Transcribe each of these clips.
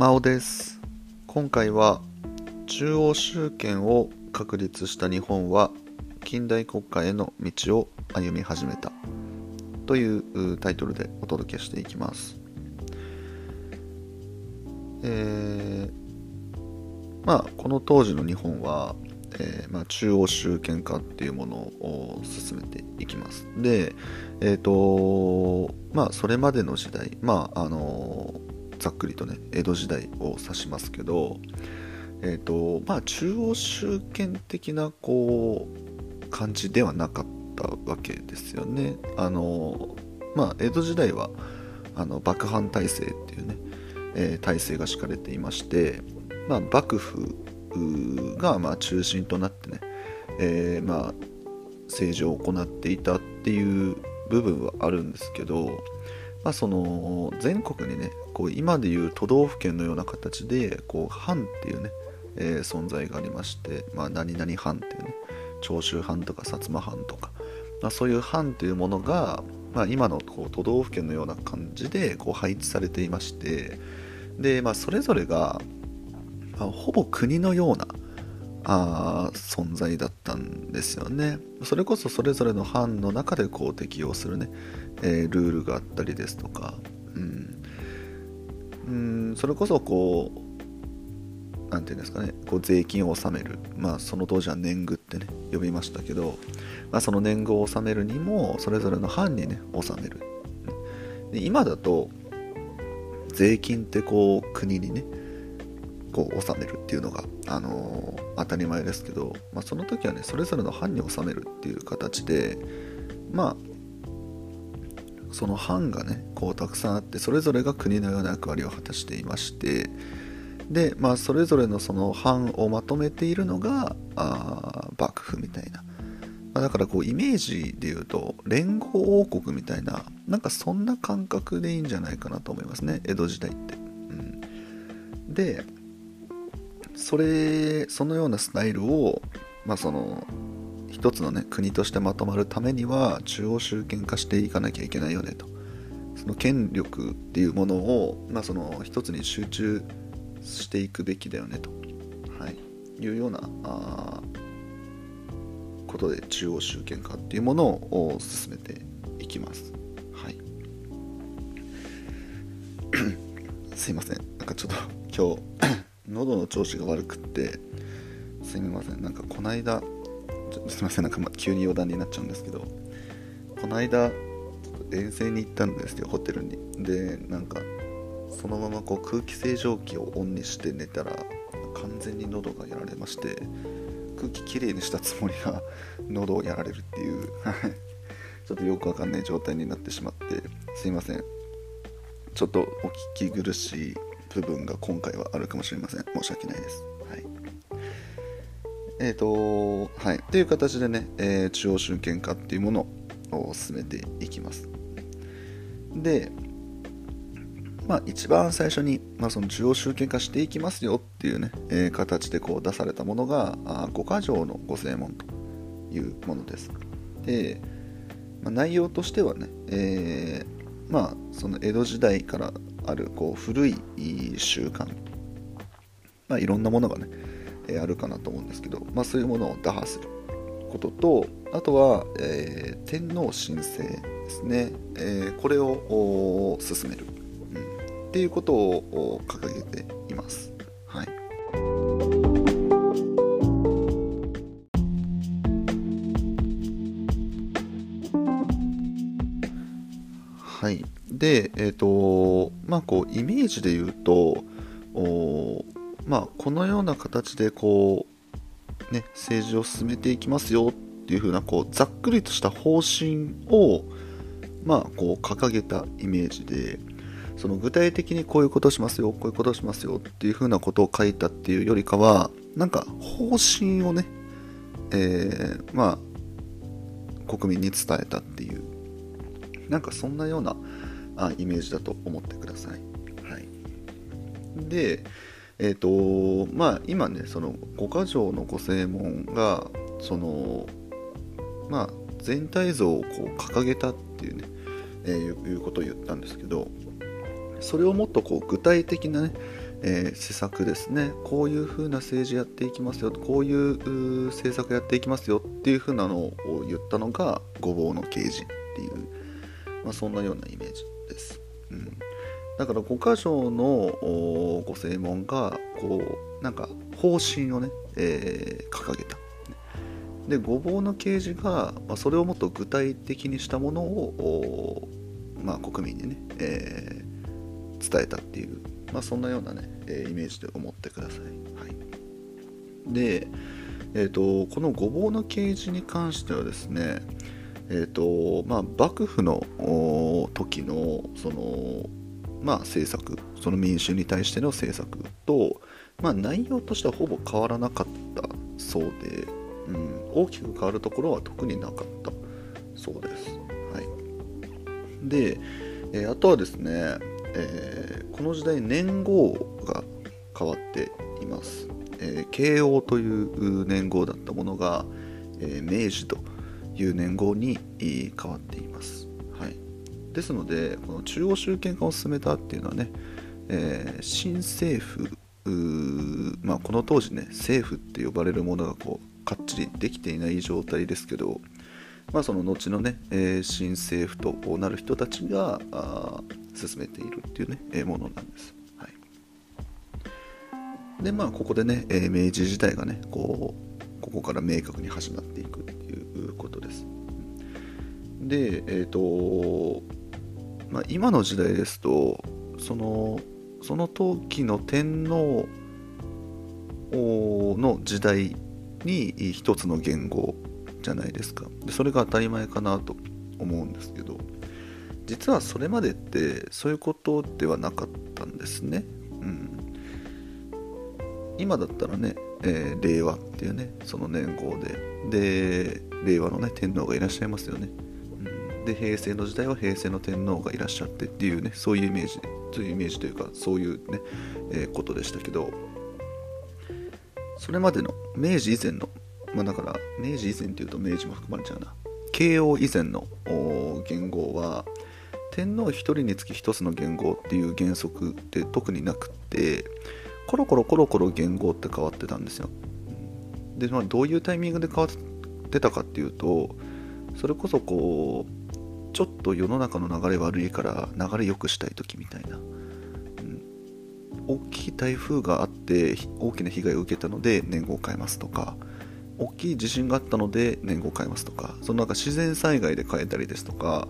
真央です。今回は中央集権を確立した日本は近代国家への道を歩み始めたというタイトルでお届けしていきます。えー、まあこの当時の日本は、えーまあ、中央集権化っていうものを進めていきます。でえっ、ー、とまあそれまでの時代まああのざっくりとね江戸時代を指しますけどえっ、ー、とまあ中央集権的なこう感じではなかったわけですよね。あのまあ江戸時代はあの幕藩体制っていうね、えー、体制が敷かれていまして、まあ、幕府がま中心となってね、えー、まあ政治を行っていたっていう部分はあるんですけど、まあ、その全国にねこう今でいう都道府県のような形でこう藩っていうね、えー、存在がありまして、まあ、何々藩っていうね長州藩とか薩摩藩とか、まあ、そういう藩というものが、まあ、今のこう都道府県のような感じでこう配置されていましてで、まあ、それぞれが、まあ、ほぼ国のようなあ存在だったんですよね。それこそそれぞれの藩の中でこう適用するね、えー、ルールがあったりですとか、うん、うんそれこそこう何て言うんですかねこう税金を納める。まあその当時は年貢ってね呼びましたけど、まあ、その年貢を納めるにもそれぞれの藩にね納める。で今だと税金ってこう国にねこう納めるっていうのが、あのー、当たり前ですけど、まあ、その時はねそれぞれの藩に納めるっていう形でまあその藩がねこうたくさんあってそれぞれが国のような役割を果たしていましてで、まあ、それぞれのその藩をまとめているのがあ幕府みたいな、まあ、だからこうイメージで言うと連合王国みたいななんかそんな感覚でいいんじゃないかなと思いますね江戸時代って。うん、でそれそのようなスタイルを、まあ、その一つのね国としてまとまるためには中央集権化していかなきゃいけないよねと。その権力っていうものを、まあ、その一つに集中していくべきだよねと、はい、いうようなあことで中央集権化っていうものを進めていきます。はい、すいません。なんかちょっと今日 喉の調子が悪くってすみません。なんかこの間すみませんなんか急に余談になっちゃうんですけどこの間遠征に行ったんですよホテルに。でなんかそのままこう空気清浄機をオンにして寝たら完全に喉がやられまして空気きれいにしたつもりが 喉をやられるっていう ちょっとよくわかんない状態になってしまってすいません。ちょっとお聞き苦しい部分が今回はあるかもしれません。申し訳ないです。はい。えっ、ー、とはい。という形でね、えー、中央集権化っていうものを進めていきます。でまあ、一番最初に、まあ、その中央集権化していきますよっていうね、えー、形でこう出されたものが五箇条の御正門というものです。で、まあ、内容としてはね、えー、まあ、その江戸時代からあるこう古い習慣、まあ、いろんなものがね、あるかなと思うんですけど、まあ、そういうものを打破することとあとは、えー、天皇神聖ですね、えー、これを進めるうんっていうことを掲げています。はい。はい、で、えっ、ー、とまあこうイメージで言うとお、まあ、このような形でこう、ね、政治を進めていきますよっていうふうなこうざっくりとした方針を、まあ、こう掲げたイメージでその具体的にこういうことしますよこういうことしますよっていうふうなことを書いたっていうよりかはなんか方針をね、えー、まあ国民に伝えたっていうなんかそんなようなあイメージだと思ってください。はい、でえっ、ー、とまあ今ねその五箇条の御正門がそのまあ全体像をこう掲げたっていうね、えー、いうことを言ったんですけどそれをもっとこう具体的なね、えー、施策ですね。こういうふうな政治やっていきますよこういう政策やっていきますよっていうふうなのを言ったのがごぼうの刑事っていう、まあ、そんなようなイメージです、うん、だから五箇条のご正門がこうなんか方針をね、えー、掲げたでごぼうの啓示が、まあ、それをもっと具体的にしたものを、まあ、国民にね、えー、伝えたっていう、まあ、そんなようなね、えー、イメージで思ってください。はい、で、えーと、このごぼうの啓示に関してはですね、えーとまあ、幕府の時のその、まあ、政策その民衆に対しての政策と、まあ、内容としてはほぼ変わらなかったそうで、うん、大きく変わるところは特になかったそうです。はい、で、えー、あとはですね、えー、この時代年号が変わっています。えー、慶応という年号だったものが、え明治という年号に変わっています。ですのでこの中央集権化を進めたっていうのはね、え新政府まあ、この当時ね政府って呼ばれるものがこうかっちりできていない状態ですけど、まあ、その後のね、えー、新政府となる人たちが進めているっていうね、えー、ものなんです。はい、でまあここでね、えー、明治時代がねこうここから明確に始まっていくっていうことです。でえっ、とまあ、今の時代ですとそのその時の天皇の時代に一つの言語じゃないですか。でそれが当たり前かなと思うんですけど実はそれまでってそういうことではなかったんですね、うん、今だったらね、えー、令和っていうねその年号で。で令和のね天皇がいらっしゃいますよね、で平成の時代は平成の天皇がいらっしゃってっていうねそういうイメージそういうイメージというかそういうね、えー、ことでしたけどそれまでの明治以前の、まあ、だから明治以前っていうと明治も含まれちゃうな。慶応以前の元号は天皇1人につき1つの元号っていう原則って特になくってコロコロコロコロ元号って変わってたんですよ。で、まあ、どういうタイミングで変わってたかっていうとそれこそこうちょっと世の中の流れ悪いから流れ良くしたい時みたいな。うん。大きい台風があって大きな被害を受けたので年号を変えますとか大きい地震があったので年号を変えますとかそのなんか自然災害で変えたりですとか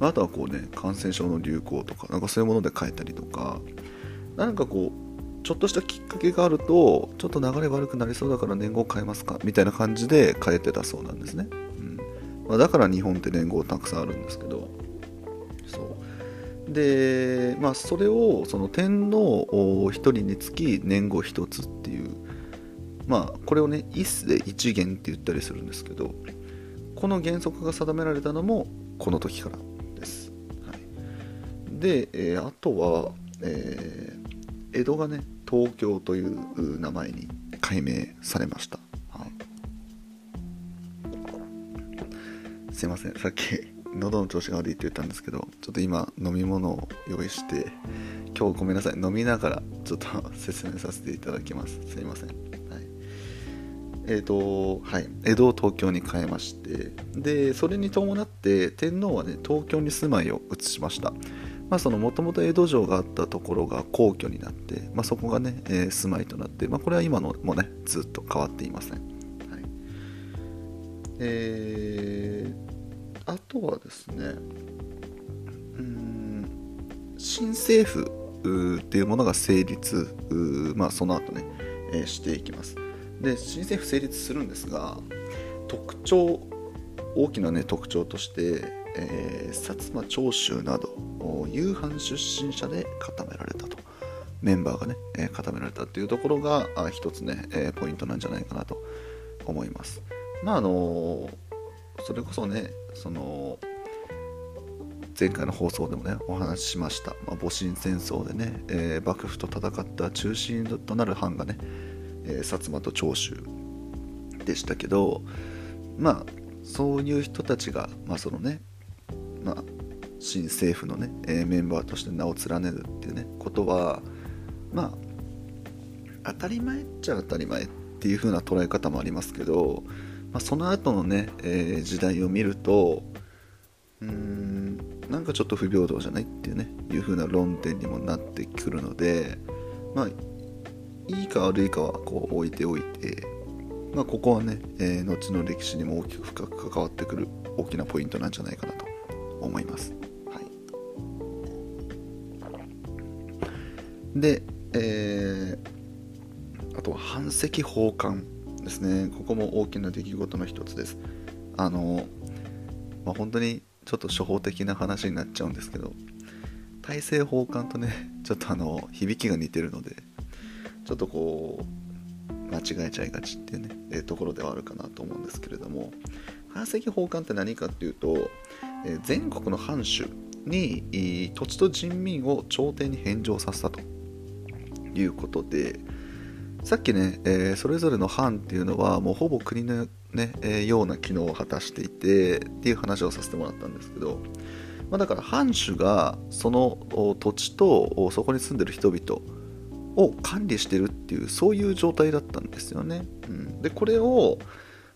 あとはこうね感染症の流行とかなんかそういうもので変えたりとか何かこうちょっとしたきっかけがあるとちょっと流れ悪くなりそうだから年号変えますかみたいな感じで変えてたそうなんですね、まあ、だから日本って年号たくさんあるんですけどそうで、まあ、それをその天皇1人につき年号1つっていう、まあ、これをね一世一元って言ったりするんですけどこの原則が定められたのもこの時からです。はい、で、えー、あとは、えー、江戸がね東京という名前に改名されました。すいません。さっき喉の調子が悪いって言ったんですけどちょっと今飲み物を用意して今日ごめんなさい。飲みながらちょっと説明させていただきます。すいません、はい、えっ、ー、とはい。江戸を東京に変えましてでそれに伴って天皇はね東京に住まいを移しました。まあ、そのもともと江戸城があったところが皇居になって、まあ、そこがね、えー、住まいとなって、まあ、これは今のもねずっと変わっていません、はい。えー、あとはですねうん新政府っていうものが成立まあその後ね、えー、していきます。で新政府成立するんですが特徴大きなね特徴として、えー、薩摩長州など夕飯出身者で固められたと。メンバーがね、えー、固められたっていうところが一つね、えー、ポイントなんじゃないかなと思います。まああのーそれこそねその前回の放送でもねお話ししました、まあ、戊辰戦争でね、えー、幕府と戦った中心となる藩がね、えー、薩摩と長州でしたけどまあそういう人たちが、まあそのねまあ、新政府のね、えー、メンバーとして名を連ねるっていうねことはまあ当たり前っちゃ当たり前っていう風な捉え方もありますけど、まあ、その後のね、えー、時代を見るとうーんなんかちょっと不平等じゃないっていうねいう風な論点にもなってくるのでまあいいか悪いかはこう置いておいて、まあ、ここはね、えー、後の歴史にも大きく深く関わってくる大きなポイントなんじゃないかなと思います。はい、で、えー、あとは版石奉還ですねここも大きな出来事の一つです。あの、まあ、本当にちょっと初歩的な話になっちゃうんですけど大政奉還とね ちょっとあの響きが似てるのでちょっとこう間違えちゃいがちっていうね、え、ところではあるかなと思うんですけれども版石奉還って何かっていうと、えー、全国の藩主に土地と人民を朝廷に返上させたということでさっきね、えー、それぞれの藩っていうのはもうほぼ国のね、えー、ような機能を果たしていてっていう話をさせてもらったんですけど、まあ、だから藩主がその土地とそこに住んでる人々を管理してるっていうそういう状態だったんですよね、うん、でこれを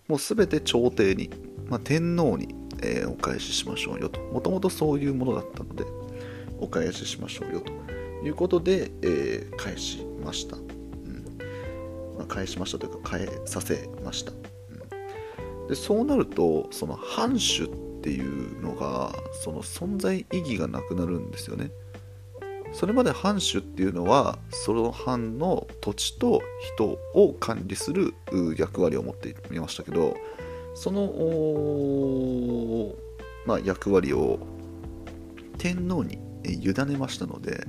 もう全て朝廷に、まあ、天皇に、えー、お返ししましょうよと。もともとそういうものだったのでお返ししましょうよということで、えー、返しました、まあ、返しましたというか返させました。うん。でそうなるとその藩主っていうのがその存在意義がなくなるんですよね。それまで藩主っていうのはその藩の土地と人を管理する役割を持っていましたけどその、まあ、役割を天皇に委ねましたので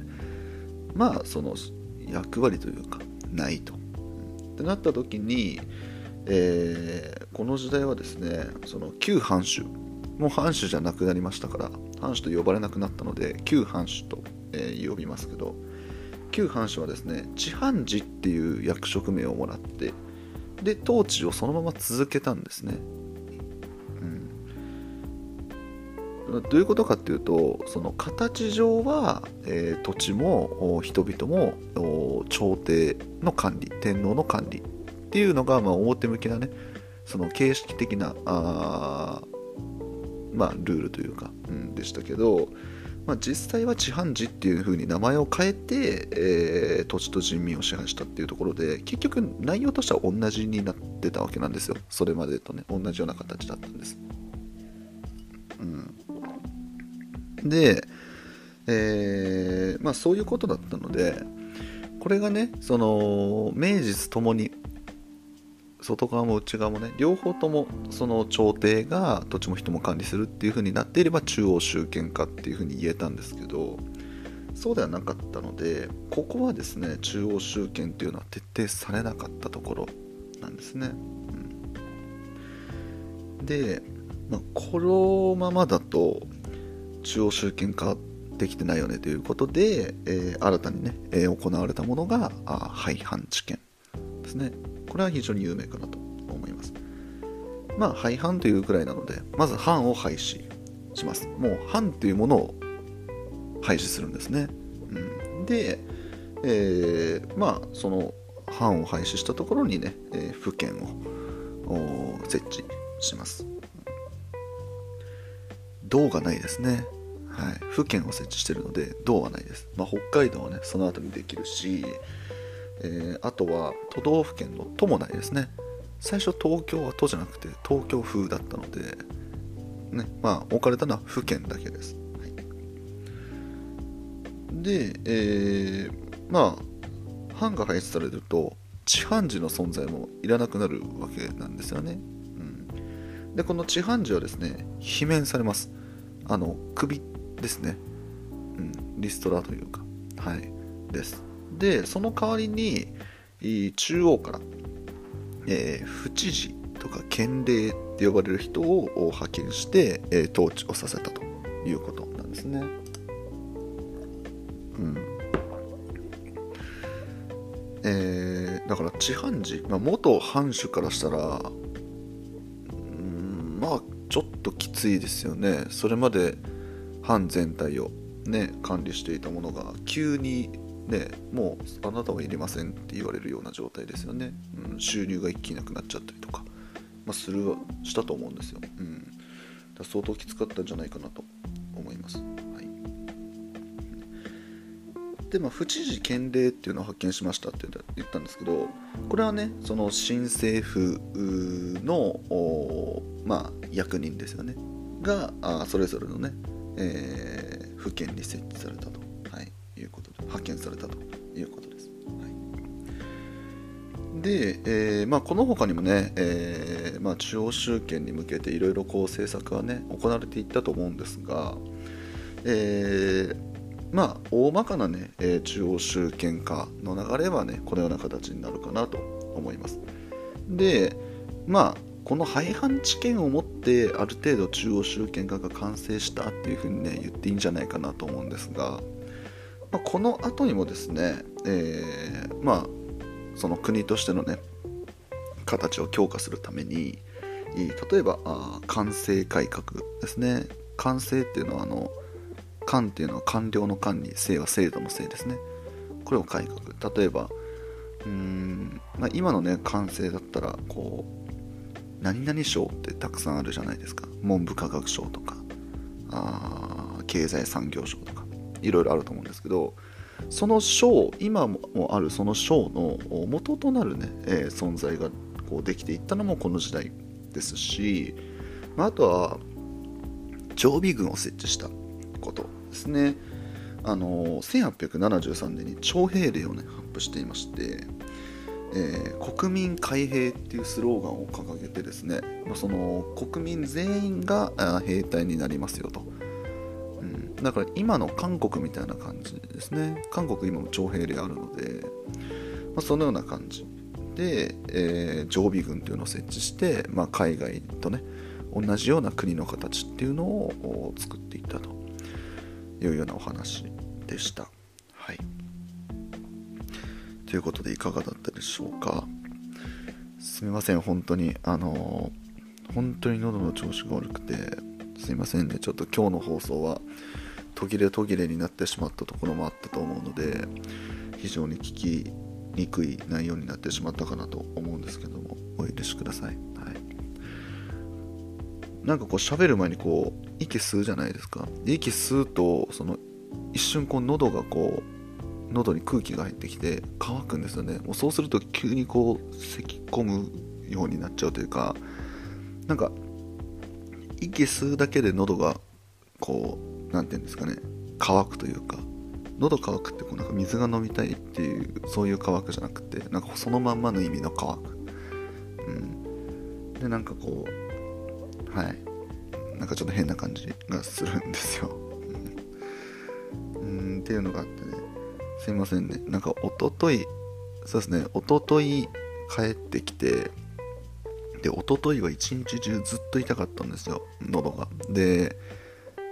まあその役割というかないと。ってなった時にえー、この時代はですねその旧藩主。もう藩主じゃなくなりましたから藩主と呼ばれなくなったので旧藩主と、えー、呼びますけど旧藩主はですね地藩寺っていう役職名をもらってで統治をそのまま続けたんですね、どういうことかっていうとその形上は、えー、土地も人々も朝廷の管理天皇の管理っていうのが、まあ、表向きなねその形式的なあまあルールというか、うん、でしたけど、まあ、実際は地藩寺っていう風に名前を変えて、えー、土地と人民を支配したっていうところで結局内容としては同じになってたわけなんですよ。それまでとね同じような形だったんです、うん、で、えー、まあそういうことだったのでこれがねその名実ともに外側も内側もね両方ともその朝廷が土地も人も管理するっていう風になっていれば中央集権化っていう風に言えたんですけどそうではなかったのでここはですね中央集権っていうのは徹底されなかったところなんですね、うん、で、まあ、このままだと中央集権化できてないよねということで、えー、新たにね、えー、行われたものが廃藩置県ですねこれは非常に有名かなと思います。まあ、廃藩というくらいなので、まず藩を廃止します。もう藩というものを廃止するんですね。うん、で、えー、まあ、その藩を廃止したところにね、え、府県を設置します。道がないですね。はい、府県を設置してるので道はないです、まあ、北海道はねその後にできるし、えー、あとは都道府県の都もないですね。最初東京は都じゃなくて東京風だったので、ね、まあ置かれたのは府県だけです、はい、で、えー、まあ藩が廃止されると地藩寺の存在もいらなくなるわけなんですよね、うん、でこの地藩寺はですね罷免されます。あの首ですね、うん、リストラというか。はい。です。でその代わりに中央から、えー、府知事とか県令って呼ばれる人を派遣して、えー、統治をさせたということなんですね。うん。えー、だから地藩寺、まあ、元藩主からしたら、うん、まあちょっときついですよね。それまで藩全体をね管理していたものが急にねもうあなたはいりませんって言われるような状態ですよね、うん、収入が一気になくなっちゃったりとか、まあ、するしたと思うんですよ、うん、だ相当きつかったんじゃないかなと思います、はい、でまあ不知事権令っていうのを発見しましたって言ったんですけどこれはねその新政府のまあ役人ですよね。があそれぞれのね、えー、府県に設置されたと、はい、いうことで派遣されたということです。はい、で、えーまあ、この他にもね、えーまあ、中央集権に向けていろいろこう政策はね行われていったと思うんですが、え、まあ大まかなね、え、中央集権化の流れはねこのような形になるかなと思います。でまあこの廃藩置県をもってある程度中央集権化が完成したっていうふうにね言っていいんじゃないかなと思うんですが、まあ、この後にもですね、えー、まあその国としてのね形を強化するために例えば官制改革ですね。官制っていうのはあの官っていうのは官僚の官に制は制度の制ですね。これを改革。例えばうーん、まあ、今のね官制だったらこう何々賞ってたくさんあるじゃないですか。文部科学省とかあ経済産業省とか。いろいろあると思うんですけどその賞今もあるその賞の元となるね、えー、存在がこうできていったのもこの時代ですし、まあ、あとは常備軍を設置したことですね。あの1873年に徴兵令をね発布していましてえー、国民開閉っていうスローガンを掲げてですねその国民全員が兵隊になりますよと、うん、だから今の韓国みたいな感じですね。韓国今も徴兵令あるので、まあ、そのような感じ。で、えー、常備軍っていうのを設置して、まあ、海外とね同じような国の形っていうのを作っていったというようなお話でした。はい。ということでいかがだったでしょうか。すみません本当に。あの本当に喉の調子が悪くてすいませんね。ちょっと今日の放送は途切れ途切れになってしまったところもあったと思うので非常に聞きにくい内容になってしまったかなと思うんですけどもお許しください、はい、なんかこう喋る前にこう息吸うじゃないですか。息吸うとその一瞬こう喉がこう喉に空気が入ってきて乾くんですよね。もうそうすると急にこう咳き込むようになっちゃうというかなんか息吸うだけで喉がこう何て言うんですかね乾くというか喉乾くってこうなんか水が飲みたいっていうそういう乾くじゃなくてなんかそのまんまの意味の乾く。うん。でなんかこうはい。なんかちょっと変な感じがするんですよ。うん。っていうのがあってすいませんね。なんか、おととい、そうですね、おととい帰ってきて、で、おとといは一日中ずっと痛かったんですよ、喉が。で、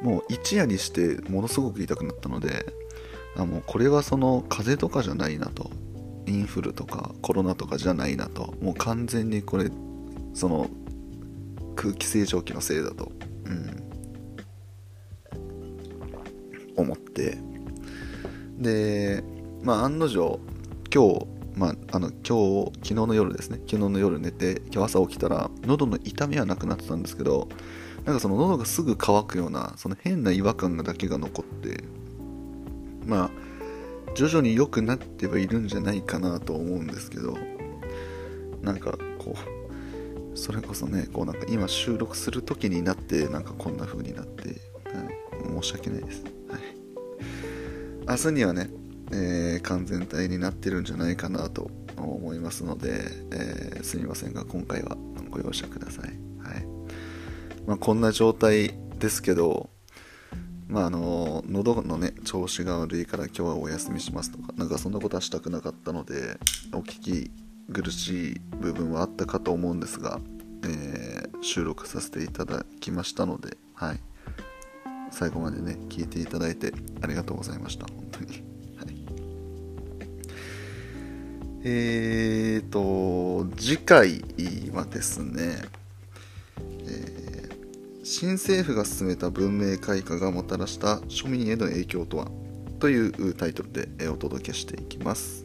もう一夜にしてものすごく痛くなったので、あもうこれはその風邪とかじゃないなと。インフルとかコロナとかじゃないなと。もう完全にこれ、その空気清浄機のせいだと。うん。思って、で、まあ、案の定、今日、まあ、あの今日、昨日の夜ですね、昨日の夜寝て、今日朝起きたら、喉の痛みはなくなってたんですけど、なんかその喉がすぐ乾くような、その変な違和感だけが残って、まあ、徐々に良くなってはいるんじゃないかなと思うんですけど、なんかこう、それこそね、こうなんか今収録する時になって、なんかこんな風になって、申し訳ないです。明日にはね、えー、完全体になってるんじゃないかなと思いますので、えー、すみませんが今回はご容赦ください。はいまあ、こんな状態ですけど、まあ、あの喉のね調子が悪いから今日はお休みしますとかなんかそんなことはしたくなかったのでお聞き苦しい部分はあったかと思うんですが、えー、収録させていただきましたので、はい、最後までね聞いていただいてありがとうございました。本当に、はい、えーと次回はですね、えー、新政府が進めた文明開化がもたらした庶民への影響とは？というタイトルでお届けしていきます。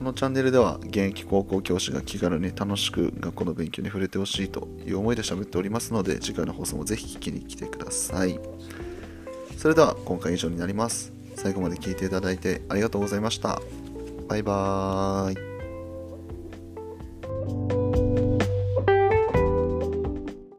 このチャンネルでは現役高校教師が気軽に楽しく学校の勉強に触れてほしいという思いで喋っておりますので次回の放送もぜひ聞きに来てください。それでは今回以上になります。最後まで聴いていただいてありがとうございました。バイバーイ。